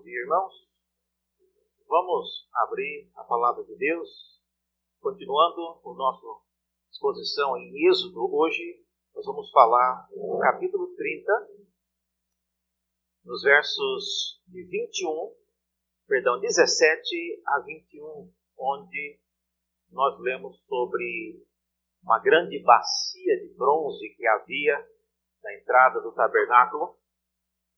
Bom dia, irmãos. Vamos abrir a palavra de Deus, continuando o nosso exposição em Êxodo. Hoje nós vamos falar no capítulo 30, nos versos de 21, perdão, 17 a 21, onde nós lemos sobre uma grande bacia de bronze que havia na entrada do tabernáculo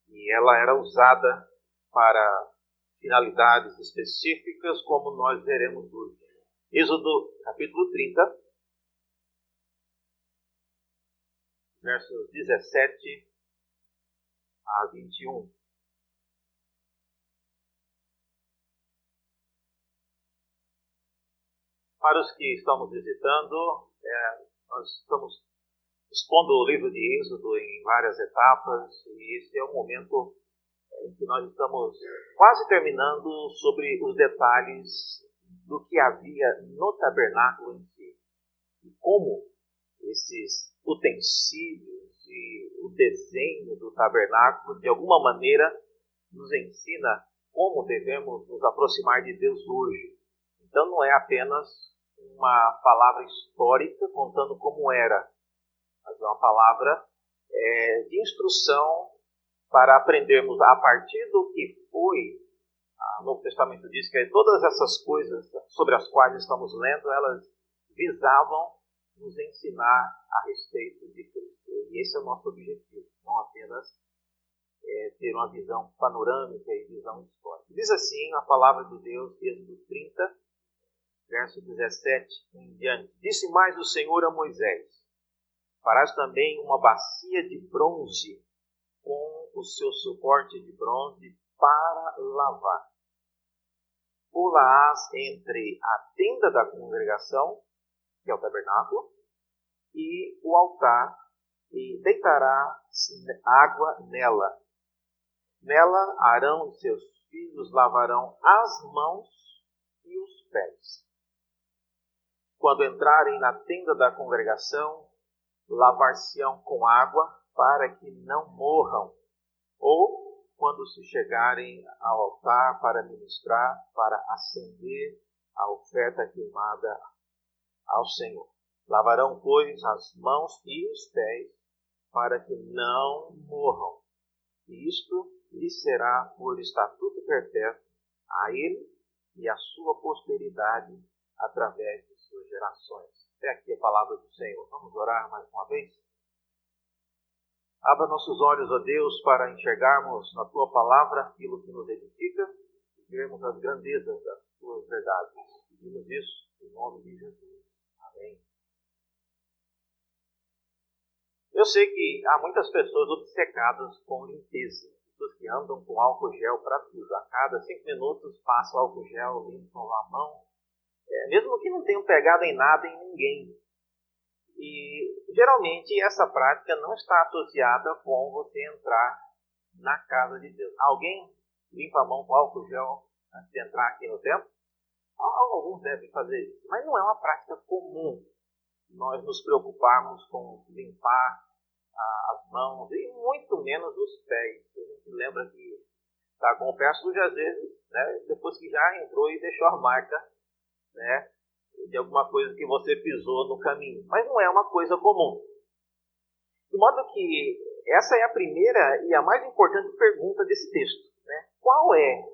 e ela era usada para finalidades específicas, como nós veremos hoje. Êxodo capítulo 30, versos 17 a 21. Para os que estão nos visitando, é, nós estamos expondo o livro de Êxodo em várias etapas, e esse é o momento em que nós estamos quase terminando sobre os detalhes do que havia no tabernáculo em si. E como esses utensílios e o desenho do tabernáculo, de alguma maneira, nos ensina como devemos nos aproximar de Deus hoje. Então não é apenas uma palavra histórica contando como era, mas é uma palavra é, de instrução para aprendermos a partir do que foi. O Novo Testamento diz que todas essas coisas sobre as quais estamos lendo, elas visavam nos ensinar a respeito de Cristo. E esse é o nosso objetivo, não apenas é, ter uma visão panorâmica e visão histórica. Diz assim a palavra de Deus, Êxodo 30, verso 17 em diante. Disse mais o Senhor a Moisés: Farás também uma bacia de bronze com o seu suporte de bronze para lavar. Pula-as entre a tenda da congregação, que é o tabernáculo, e o altar, e deitará água nela. Nela Arão e seus filhos lavarão as mãos e os pés. Quando entrarem na tenda da congregação, lavar-se-ão com água para que não morram, ou quando se chegarem ao altar para ministrar, para acender a oferta queimada ao Senhor. Lavarão, pois, as mãos e os pés, para que não morram. E isto lhe será por estatuto perpétuo a ele e a sua posteridade através de suas gerações. Até aqui a palavra do Senhor. Vamos orar mais uma vez? Abra nossos olhos, ó Deus, para enxergarmos na tua palavra aquilo que nos edifica e vermos as grandezas das tuas verdades. Pedimos isso em nome de Jesus. Amém. Eu sei que há muitas pessoas obcecadas com limpeza. Pessoas que andam com álcool gel para tudo. A cada cinco minutos passa álcool gel, limpam a mão, é, mesmo que não tenham pegado em nada em ninguém. E geralmente essa prática não está associada com você entrar na casa de Deus. Alguém limpa a mão com álcool gel antes de entrar aqui no templo? Alguns devem fazer isso, mas não é uma prática comum nós nos preocuparmos com limpar as mãos e muito menos os pés. A gente lembra que está com o pé sujo às vezes, né, depois que já entrou e deixou a marca né, de alguma coisa que você pisou no caminho. Mas não é uma coisa comum. De modo que essa é a primeira e a mais importante pergunta desse texto. Né? Qual é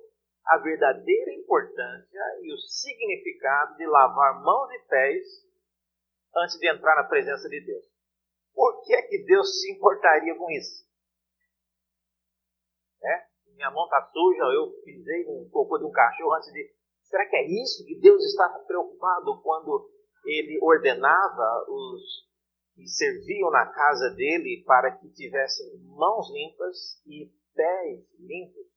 a verdadeira importância e o significado de lavar mãos e pés antes de entrar na presença de Deus? Por que é que Deus se importaria com isso? É? Minha mão está suja, eu pisei um cocô de um cachorro antes de Será que é isso que Deus estava preocupado quando ele ordenava os que serviam na casa dele para que tivessem mãos limpas e pés limpos?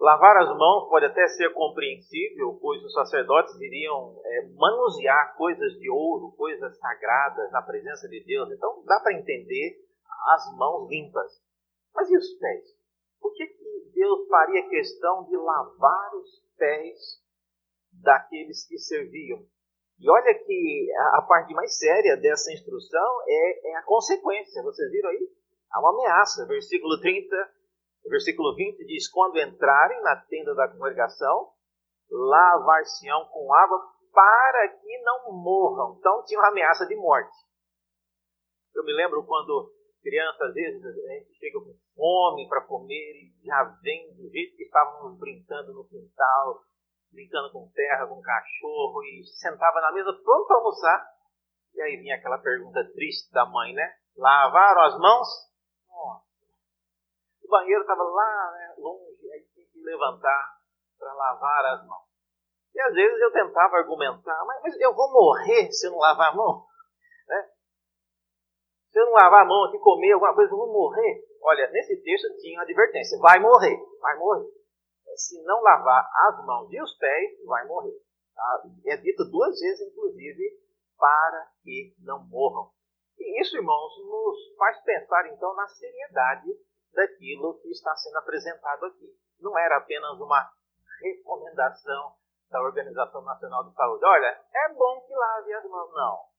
Lavar as mãos pode até ser compreensível, pois os sacerdotes iriam é, manusear coisas de ouro, coisas sagradas na presença de Deus. Então dá para entender as mãos limpas. Mas e os pés? Por que, Deus faria questão de lavar os pés daqueles que serviam. E olha que a, parte mais séria dessa instrução é, é, a consequência. Vocês viram aí? Há uma ameaça. Versículo 30 O versículo 20 diz: Quando entrarem na tenda da congregação, lavar-se-ão com água para que não morram. Então tinha uma ameaça de morte. Eu me lembro quando criança, às vezes, a gente chega com fome para comer e já vem do jeito que estávamos brincando no quintal, brincando com terra, com cachorro, e sentava na mesa pronto para almoçar. E aí vinha aquela pergunta triste da mãe, né? Lavaram as mãos? Nossa. O banheiro estava lá, né, longe, aí tinha que levantar para lavar as mãos. E às vezes eu tentava argumentar, mas, mas eu vou morrer se eu não lavar a mão? Se eu não lavar a mão aqui, comer alguma coisa, eu vou morrer. Olha, nesse texto tinha uma advertência: vai morrer, vai morrer. Se não lavar as mãos e os pés, vai morrer. Tá? É dito duas vezes, inclusive, para que não morram. E isso, irmãos, nos faz pensar então na seriedade daquilo que está sendo apresentado aqui. Não era apenas uma recomendação da Organização Nacional de Saúde. Olha, é bom que lave as mãos. Não.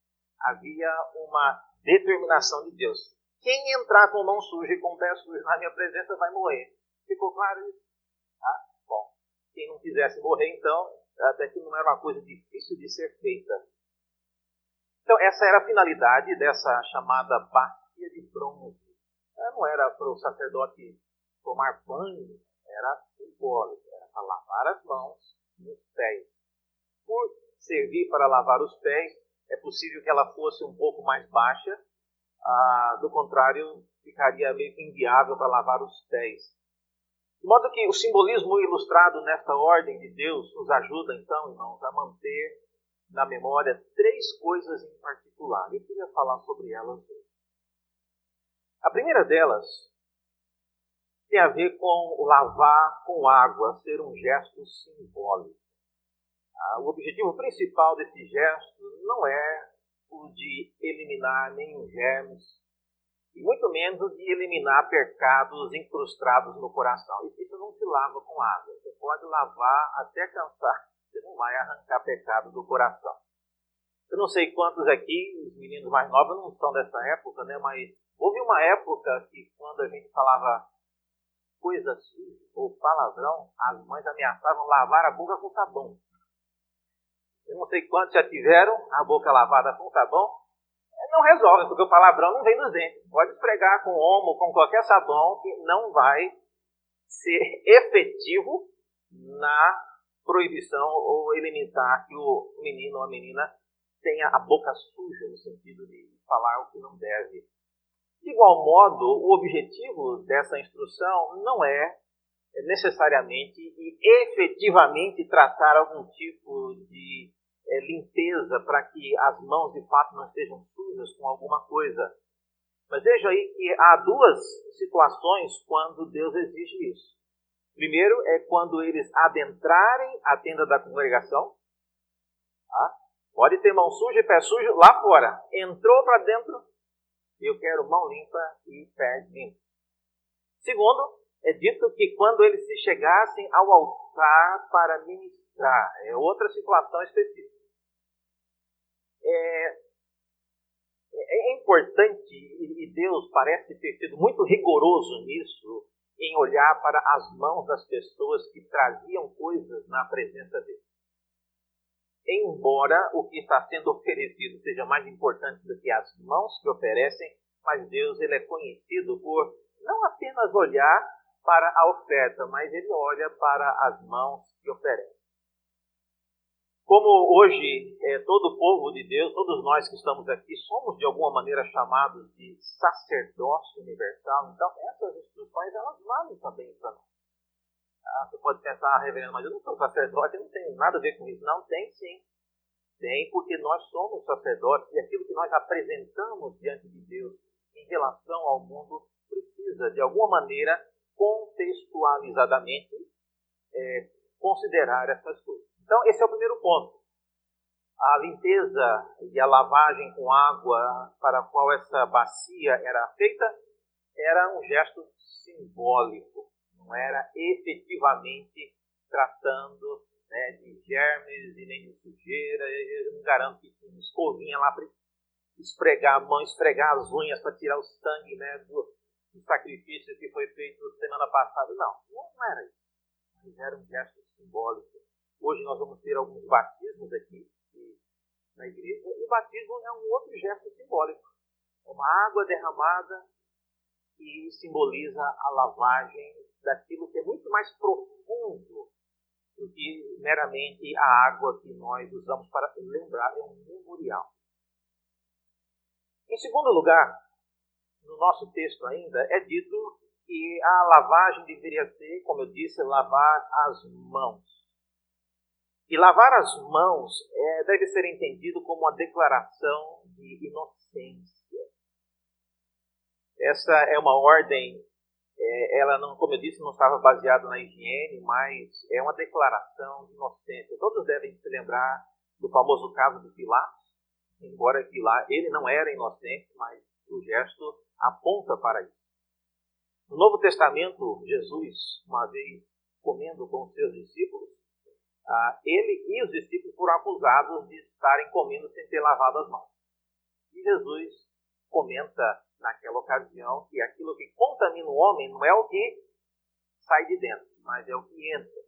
Havia uma determinação de Deus. Quem entrar com mão suja e com pé sujo na minha presença vai morrer. Ficou claro isso? Ah, bom. Quem não quisesse morrer, então, até que não era uma coisa difícil de ser feita. Então, essa era a finalidade dessa chamada bacia de bronze. Ela não era para o sacerdote tomar banho, era simbólico, era para lavar as mãos nos pés. Por servir para lavar os pés, é possível que ela fosse um pouco mais baixa, ah, do contrário, ficaria meio que inviável para lavar os pés. De modo que o simbolismo ilustrado nesta ordem de Deus nos ajuda, então, irmãos, a manter na memória três coisas em particular. Eu queria falar sobre elas hoje. A primeira delas tem a ver com lavar com água, ser um gesto simbólico. Ah, o objetivo principal desse gesto não é o de eliminar nenhum germes, e muito menos o de eliminar pecados incrustados no coração. Isso não se lava com água. Você pode lavar até cansar, você não vai arrancar pecado do coração. Eu não sei quantos aqui, os meninos mais novos, não são dessa época, né? mas houve uma época que quando a gente falava coisa suja ou palavrão, as mães ameaçavam lavar a boca com sabão. Eu não sei quantos já tiveram a boca lavada com sabão. Não resolve, porque o palavrão não vem dos dentes. Pode esfregar com omo, com qualquer sabão, que não vai ser efetivo na proibição ou eliminar que o menino ou a menina tenha a boca suja, no sentido de falar o que não deve. De igual modo, o objetivo dessa instrução não é necessariamente e efetivamente tratar algum tipo de é, limpeza para que as mãos de fato não estejam sujas com alguma coisa. Mas veja aí que há duas situações quando Deus exige isso. Primeiro é quando eles adentrarem a tenda da congregação. Tá? Pode ter mão suja e pé sujo lá fora. Entrou para dentro, eu quero mão limpa e pé limpo. Segundo, é dito que quando eles se chegassem ao altar para ministrar, é outra situação específica. É, é importante, e Deus parece ter sido muito rigoroso nisso, em olhar para as mãos das pessoas que traziam coisas na presença dele. Embora o que está sendo oferecido seja mais importante do que as mãos que oferecem, mas Deus ele é conhecido por não apenas olhar para a oferta, mas ele olha para as mãos que oferecem. Como hoje é, todo o povo de Deus, todos nós que estamos aqui, somos de alguma maneira chamados de sacerdócio universal, então essas instruções elas valem também para nós. Ah, você pode pensar, ah, reverendo, mas eu não sou sacerdote, não tenho nada a ver com isso. Não, tem sim. Tem, porque nós somos sacerdotes e aquilo que nós apresentamos diante de Deus em relação ao mundo precisa, de alguma maneira, contextualizadamente, é, considerar essas coisas. Então, esse é o primeiro ponto. A limpeza e a lavagem com água para a qual essa bacia era feita era um gesto simbólico, não era efetivamente tratando né, de germes e nem de sujeira. Eu não garanto que tinha escovinha lá para esfregar a mão, esfregar as unhas para tirar o sangue né, do, o sacrifício que foi feito semana passada. Não, não era isso. Mas era um gesto simbólico. Hoje nós vamos ter alguns batismos aqui na igreja. E o batismo é um outro gesto simbólico. É uma água derramada que simboliza a lavagem daquilo que é muito mais profundo do que meramente a água que nós usamos para lembrar. É um memorial. Em segundo lugar, no nosso texto ainda, é dito que a lavagem deveria ser, como eu disse, lavar as mãos. E lavar as mãos é, deve ser entendido como uma declaração de inocência. Essa é uma ordem, é, ela não, como eu disse, não estava baseada na higiene, mas é uma declaração de inocência. Todos devem se lembrar do famoso caso de Pilatos, embora Pilatos, ele não era inocente, mas o gesto aponta para isso. No Novo Testamento, Jesus, uma vez comendo com os seus discípulos, ah, ele e os discípulos foram acusados de estarem comendo sem ter lavado as mãos. E Jesus comenta naquela ocasião que aquilo que contamina o homem não é o que sai de dentro, mas é o que entra.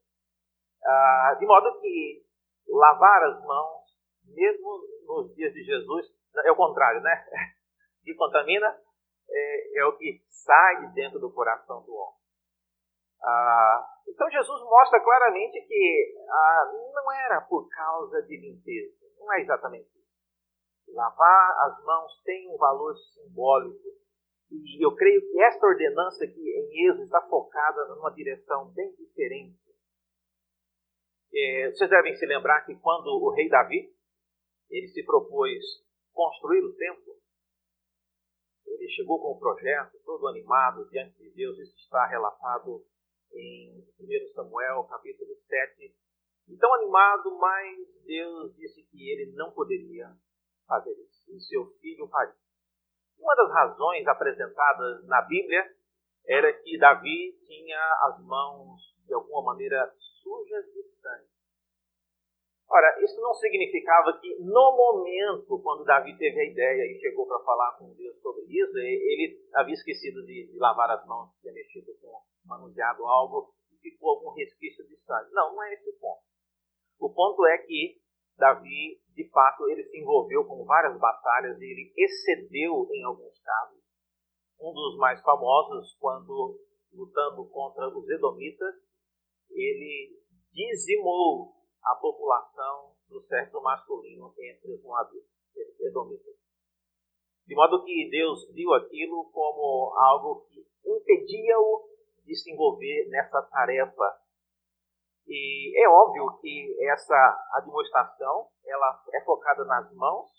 Ah, de modo que lavar as mãos, mesmo nos dias de Jesus, é o contrário, né? Que contamina é, é o que sai de dentro do coração do homem. Ah, então Jesus mostra claramente que ah, não era por causa de limpeza, não é exatamente isso. Lavar as mãos tem um valor simbólico. E eu creio que esta ordenança aqui em Êxodo está focada numa direção bem diferente. É, vocês devem se lembrar que quando o rei Davi ele se propôs construir o templo, ele chegou com o projeto todo animado diante de Deus. Isso está relatado em 1 Samuel, capítulo 7. Então animado, mas Deus disse que ele não poderia fazer isso. E seu filho faria. Uma das razões apresentadas na Bíblia era que Davi tinha as mãos, de alguma maneira, sujas de. Ora, isso não significava que no momento, quando Davi teve a ideia e chegou para falar com Deus sobre isso, ele havia esquecido de, de lavar as mãos, ter mexido com manuseado algo e ficou algum resquício de sangue. Não, não é esse o ponto. O ponto é que Davi, de fato, ele se envolveu com várias batalhas e ele excedeu em alguns casos. Um dos mais famosos, quando lutando contra os Edomitas, ele dizimou a população do sexo masculino entre os moabitas. De modo que Deus viu aquilo como algo que impedia-o de se envolver nessa tarefa. E é óbvio que essa administração ela é focada nas mãos,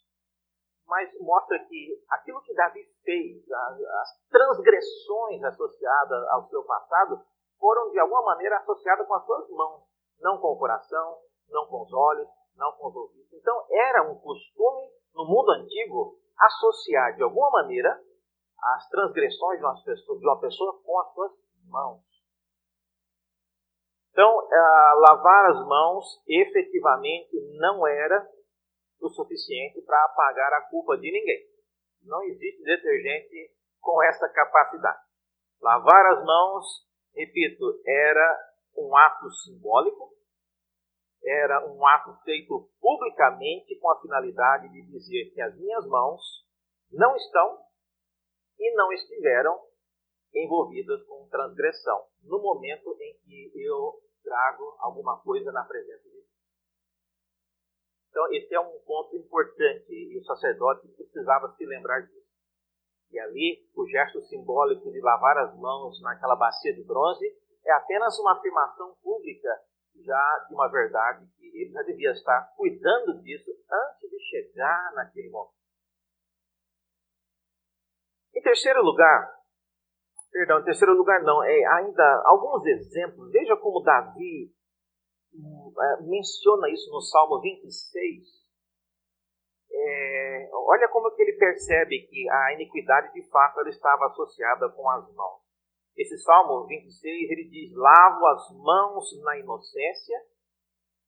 mas mostra que aquilo que Davi fez, as transgressões associadas ao seu passado, foram de alguma maneira associadas com as suas mãos, não com o coração, não com os olhos, não com os ouvidos. Então era um costume no mundo antigo associar de alguma maneira as transgressões de uma pessoa, de uma pessoa com as suas mãos. Então, lavar as mãos efetivamente não era o suficiente para apagar a culpa de ninguém. Não existe detergente com essa capacidade. Lavar as mãos, repito, era um ato simbólico, era um ato feito publicamente com a finalidade de dizer que as minhas mãos não estão e não estiveram envolvidas com transgressão, no momento em que eu trago alguma coisa na presença de Deus. Então, esse é um ponto importante e o sacerdote precisava se lembrar disso. E ali, o gesto simbólico de lavar as mãos naquela bacia de bronze é apenas uma afirmação pública já de uma verdade que ele já devia estar cuidando disso antes de chegar naquele momento. Em terceiro lugar, Perdão, em terceiro lugar não. É ainda alguns exemplos. Veja como Davi hum, é, menciona isso no Salmo 26. É, olha como que ele percebe que a iniquidade de fato ela estava associada com as mãos. Esse Salmo 26 ele diz: Lavo as mãos na inocência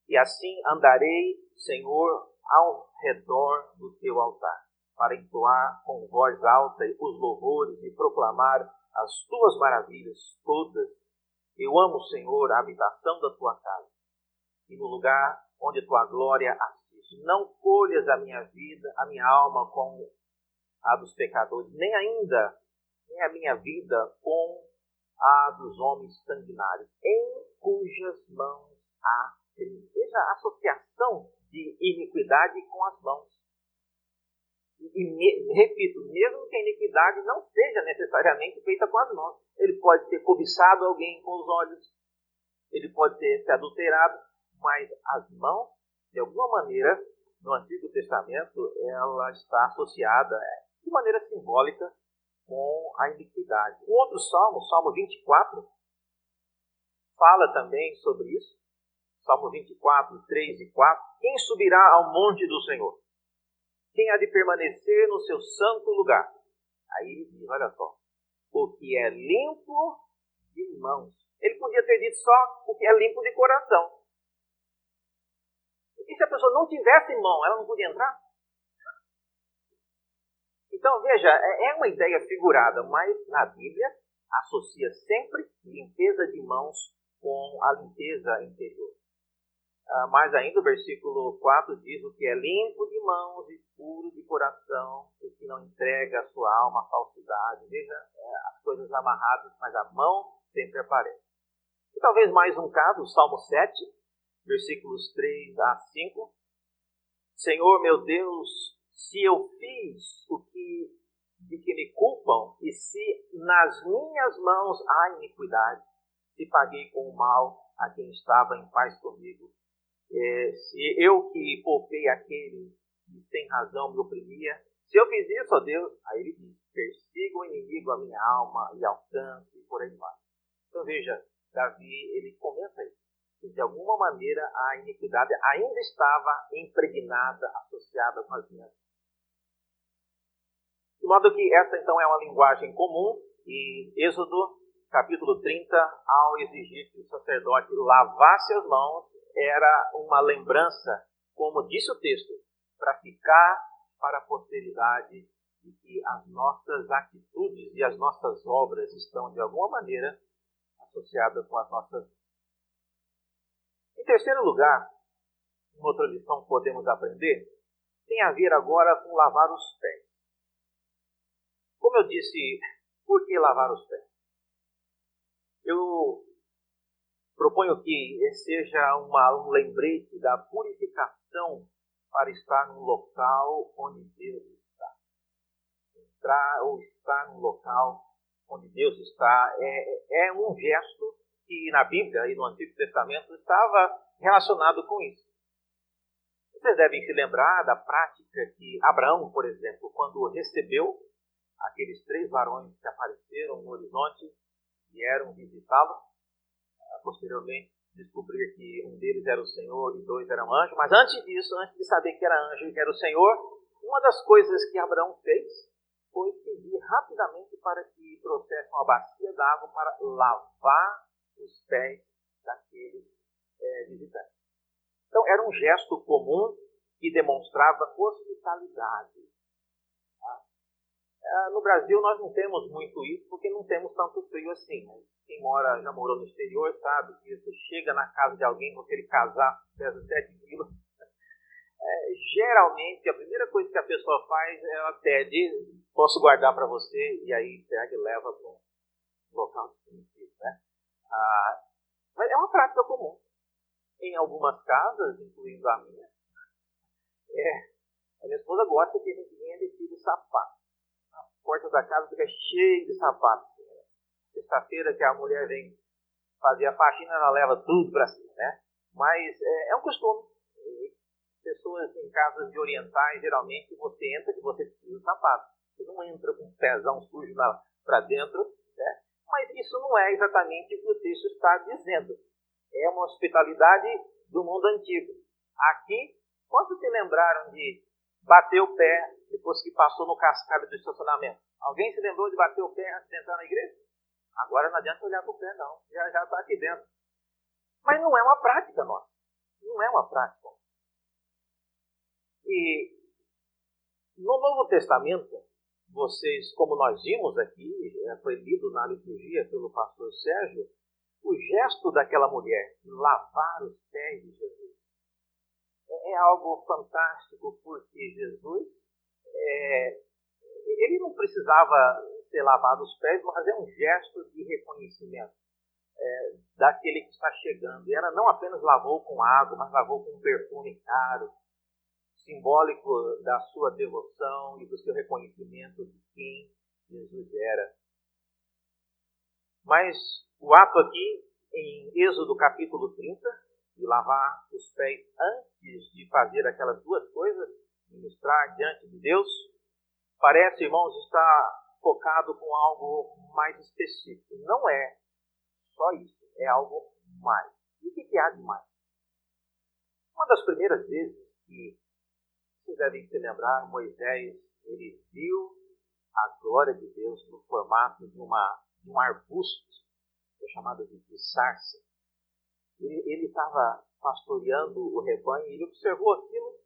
e assim andarei, Senhor, ao redor do teu altar, para entoar com voz alta os louvores e proclamar as tuas maravilhas todas. Eu amo, Senhor, a habitação da tua casa e no lugar onde tua glória assiste. Não colhas a minha vida, a minha alma com a dos pecadores, nem ainda nem a minha vida com a dos homens sanguinários, em cujas mãos há crime. Veja a associação de iniquidade com as mãos. E, me, repito, mesmo que a iniquidade não seja necessariamente feita com as mãos, ele pode ter cobiçado alguém com os olhos, ele pode ter se adulterado, mas as mãos, de alguma maneira, no Antigo Testamento, ela está associada é, de maneira simbólica com a iniquidade. Um outro salmo, Salmo 24, fala também sobre isso. Salmo 24, 3 e 4. Quem subirá ao monte do Senhor? Quem há de permanecer no seu santo lugar? Aí diz, olha só, o que é limpo de mãos. Ele podia ter dito só o que é limpo de coração. E se a pessoa não tivesse mão, ela não podia entrar? Então, veja, é, é uma ideia figurada, mas na Bíblia associa sempre limpeza de mãos com a limpeza interior. Ah, mais ainda, o versículo 4 diz: O que é limpo de mãos e puro de coração, o que não entrega a sua alma à falsidade. Veja, é, as coisas amarradas, mas a mão sempre aparece. E talvez mais um caso, o Salmo 7, versículos 3 a 5. Senhor meu Deus, se eu fiz o que de que me culpam e se nas minhas mãos há iniquidade, se paguei com o mal a quem estava em paz comigo, é, se eu que poupei aquele que sem razão me oprimia, se eu fiz isso, ó Deus, aí ele diz, persiga o inimigo a minha alma e alcance e por aí vai. Então veja, Davi, ele começa isso. De alguma maneira a iniquidade ainda estava impregnada, associada com as minhas de modo que essa então é uma linguagem comum e Êxodo capítulo 30, ao exigir que o sacerdote lavasse as mãos, era uma lembrança, como disse o texto, para ficar para a posteridade de que as nossas atitudes e as nossas obras estão de alguma maneira associadas com as nossas. Em terceiro lugar, uma outra lição que podemos aprender tem a ver agora com lavar os pés. Como eu disse, por que lavar os pés? Eu proponho que seja uma, um lembrete da purificação para estar num local onde Deus está. Entrar ou estar num local onde Deus está é, é um gesto que na Bíblia e no Antigo Testamento estava relacionado com isso. Vocês devem se lembrar da prática que Abraão, por exemplo, quando recebeu aqueles três varões que apareceram no horizonte vieram visitá-lo. Ah, posteriormente, descobrir que um deles era o Senhor e dois eram anjos. Mas antes disso, antes de saber que era anjo e que era o Senhor, uma das coisas que Abraão fez foi pedir rapidamente para que trouxesse uma bacia d'água para lavar os pés daqueles é, visitantes. Então, era um gesto comum que demonstrava hospitalidade no Brasil nós não temos muito isso porque não temos tanto frio assim. Né? Quem mora, já morou no exterior sabe que você chega na casa de alguém com aquele casaco que pesa 7 quilos. É, geralmente a primeira coisa que a pessoa faz é ela pede, posso guardar para você, e aí pega e leva para um local desconhecido. Né? Ah, mas é uma prática comum. Em algumas casas, incluindo a minha, é, a minha esposa gosta que a gente venha vestido sapato porta da casa fica cheia de sapatos. Sexta-feira que a mulher vem fazer a faxina, ela leva tudo para cima, né? Mas é, é, um costume. Pessoas em casas de orientais, geralmente, você entra e você tira o sapato. Você não entra com um pezão sujo para dentro, né? Mas isso não é exatamente o que o texto está dizendo. É uma hospitalidade do mundo antigo. Aqui, quantos se lembraram de bater o pé depois que passou no cascalho do estacionamento. Alguém se lembrou de bater o pé antes de entrar na igreja? Agora não adianta olhar para o pé, não. Já já está aqui dentro. Mas não é uma prática nossa. Não é uma prática. E no Novo Testamento, vocês, como nós vimos aqui, é, foi lido na liturgia pelo pastor Sérgio, o gesto daquela mulher, lavar os pés de Jesus, é, é algo fantástico, porque Jesus, é, ele não precisava ser lavado os pés, mas é um gesto de reconhecimento é, daquele que está chegando. E ela não apenas lavou com água, mas lavou com um perfume caro, simbólico da sua devoção e do seu reconhecimento de quem Jesus era. Mas o ato aqui, em Êxodo capítulo 30, de lavar os pés antes de fazer aquelas duas coisas, ministrar diante de Deus, parece, irmãos, estar focado com algo mais específico. Não é só isso, é algo mais. E o que, há de mais? Uma das primeiras vezes que vocês devem se lembrar, Moisés, ele viu a glória de Deus no formato de, uma, de um arbusto, que é chamado de, de sarça. Ele estava pastoreando o rebanho e ele observou aquilo,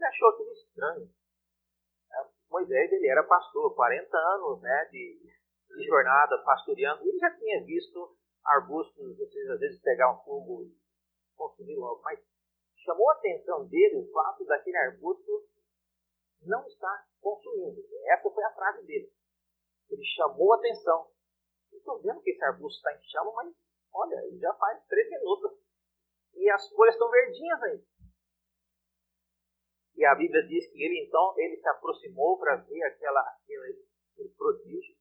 ele achou aquilo estranho. É, Moisés ele era pastor, 40 anos né, de, de jornada pastoreando, ele já tinha visto arbustos, vocês às vezes pegar um fogo e consumir logo, mas chamou a atenção dele o fato daquele arbusto não estar consumindo. Essa foi a frase dele. Ele chamou a atenção. Estou vendo que esse arbusto está em chama, mas olha, já faz três minutos. E as folhas estão verdinhas aí. E a Bíblia diz que ele então ele se aproximou para ver aquela, aquele, aquele prodígio.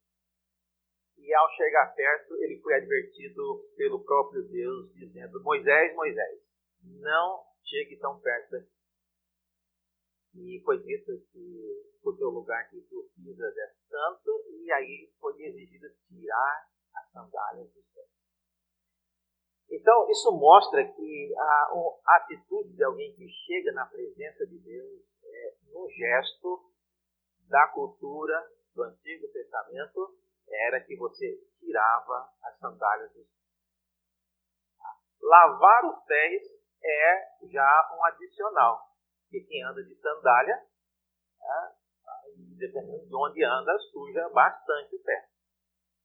E ao chegar perto, ele foi advertido pelo próprio Deus, dizendo: Moisés, Moisés, não chegue tão perto daqui. E foi dito que o teu lugar que tu pisas é santo, e aí foi exigido tirar as sandálias. Então, isso mostra que a, a, atitude de alguém que chega na presença de Deus é no gesto da cultura do Antigo Testamento era que você tirava as sandálias dos. Lavar os pés é já um adicional. Porque quem anda de sandália, né, dependendo de onde anda, suja bastante o pé.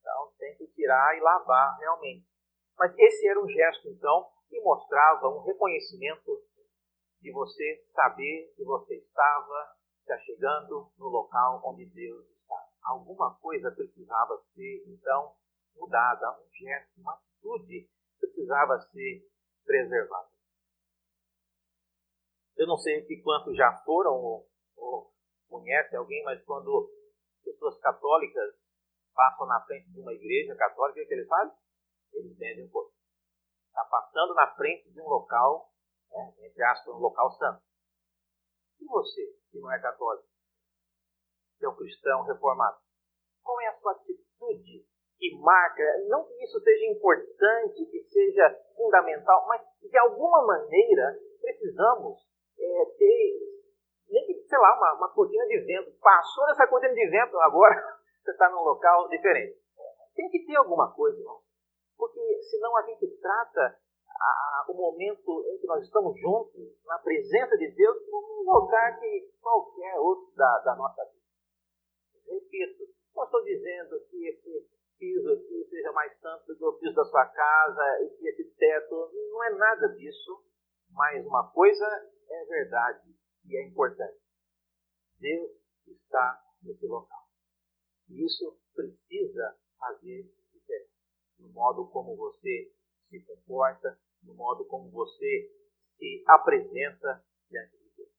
Então tem que tirar e lavar realmente. Mas esse era um gesto, então, que mostrava um reconhecimento de você saber que você estava já chegando no local onde Deus está. Alguma coisa precisava ser, então, mudada. Um gesto, uma atitude precisava ser preservada. Eu não sei quantos já foram ou, ou conhecem alguém, mas quando pessoas católicas passam na frente de uma igreja católica, o que eles fazem? Eles vendem um corpo. Está passando na frente de um local, né, entre aspas, um local santo. E você, que não é católico, que é um cristão reformado, qual é a sua atitude que marca, não que isso seja importante, que seja fundamental, mas de alguma maneira precisamos é, ter, nem que, sei lá, uma, uma cortina de vento. Passou nessa cortina de vento, agora você está num local diferente. Tem que ter alguma coisa, irmão. Porque senão a gente trata a, o momento em que nós estamos juntos, na presença de Deus, como um lugar que qualquer outro da, da nossa vida. Repito, não estou dizendo que esse piso aqui seja mais santo do que o piso da sua casa e que esse teto, não é nada disso. Mas uma coisa é verdade e é importante. Deus está nesse local. E isso precisa fazer modo como você se comporta, no modo como você se apresenta diante de Deus.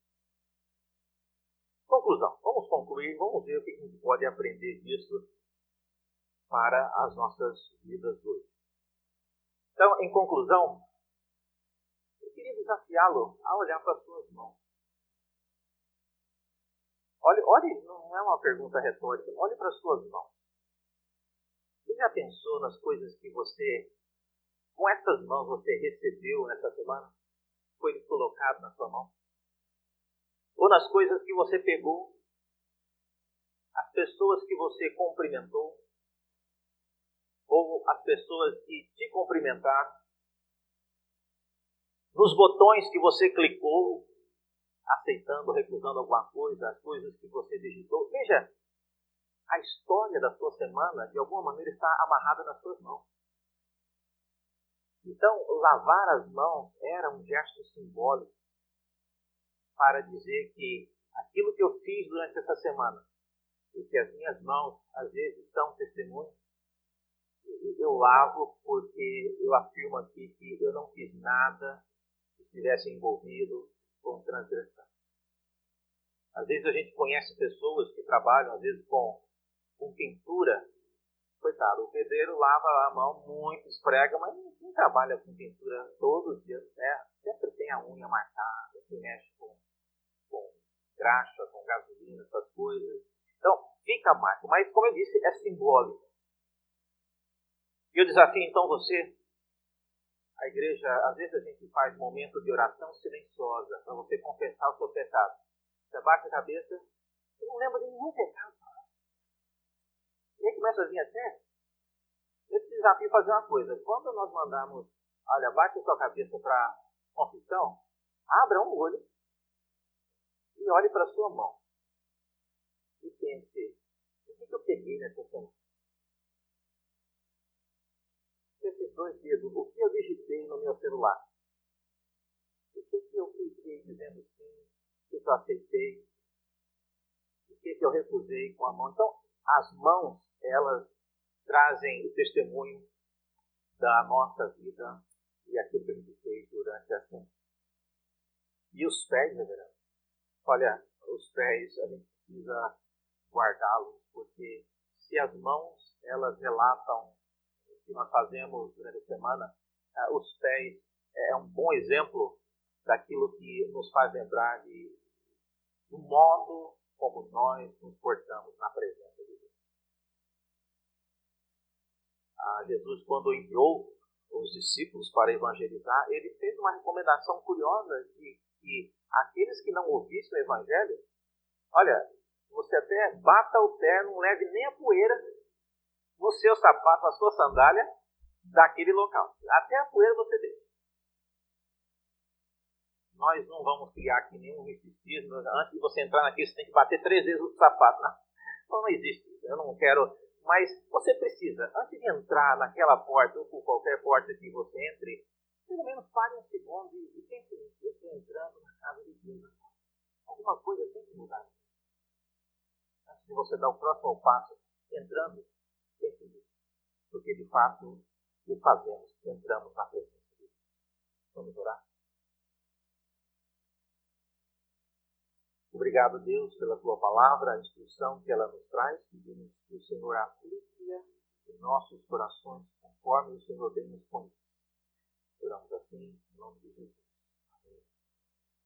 Conclusão. Vamos concluir, vamos ver o que a gente pode aprender disso para as nossas vidas hoje. Então, em conclusão, queria desafiá-lo a olhar para as suas mãos. Olhe, olhe, não é uma pergunta retórica, olhe para as suas mãos. Você já pensou nas coisas que você, com essas mãos, você recebeu nessa semana? Foi colocado na sua mão? Ou nas coisas que você pegou? As pessoas que você cumprimentou? Ou as pessoas que te cumprimentaram? nos botões que você clicou, aceitando, recusando alguma coisa, as coisas que você digitou. Veja, a história da sua semana, de alguma maneira, está amarrada nas suas mãos. Então, lavar as mãos era um gesto simbólico para dizer que aquilo que eu fiz durante essa semana, e que as minhas mãos às vezes são testemunhas, eu lavo porque eu afirmo aqui que eu não fiz nada que estivesse envolvido com transgressão. Às vezes a gente conhece pessoas que trabalham, às vezes, com, com pintura. Coitado, o pedreiro lava a mão muito, esfrega, mas não trabalha com pintura todos os dias, né? Sempre tem a unha marcada, se mexe com, com graxa, com gasolina, essas coisas. Então, fica a. Mas, como eu disse, é simbólico. E eu desafio então você, a igreja, às vezes a gente faz momento de oração silenciosa para você confessar o seu pecado. Você baixa a cabeça, você não lembra de nenhum pecado. E aí começa a vir até. Eu te desafio fazer uma coisa. Quando nós mandamos, olha, baixa a sua cabeça para confissão, abra um olho e olhe para sua mão. E pense, o que eu peguei nessa semana? esses dois dedos, o que eu digitei no meu celular? O que, que eu cliquei dizendo sim? O que, que eu aceitei? O que, que eu recusei com a mão? Então, as mãos, elas trazem o testemunho da nossa vida e aquilo que a gente fez durante a semana. E os pés, reverendo? Olha, os pés a gente precisa guardá-los, porque se as mãos elas relatam que nós fazemos durante a semana, eh, os pés é um bom exemplo daquilo que nos faz lembrar de, do modo como nós nos portamos na presença de Deus. Jesus, quando enviou os discípulos para evangelizar, ele fez uma recomendação curiosa de que aqueles que não ouvissem o evangelho, olha, você até bata o pé, não leve nem a poeira no seu sapato, na sua sandália, daquele local. Até a poeira você deixa. Nós não vamos criar aqui nenhum misticismo. Antes de você entrar naquilo, você tem que bater três vezes o sapato. Não, não existe. Eu não quero. Mas você precisa, antes de entrar naquela porta, ou por qualquer porta que você entre, pelo menos pare um segundo e, pense nisso. Eu estou entrando na casa de Deus. Alguma coisa tem que mudar. Antes de você dar o próximo passo, entrando porque de fato o fazemos, entramos na presença de Deus. Vamos orar? Obrigado, Deus, pela tua palavra, a instrução que ela nos traz. Pedimos que o Senhor aplique em nossos corações conforme o Senhor bem nos conhece. Oramos assim, em nome de Jesus.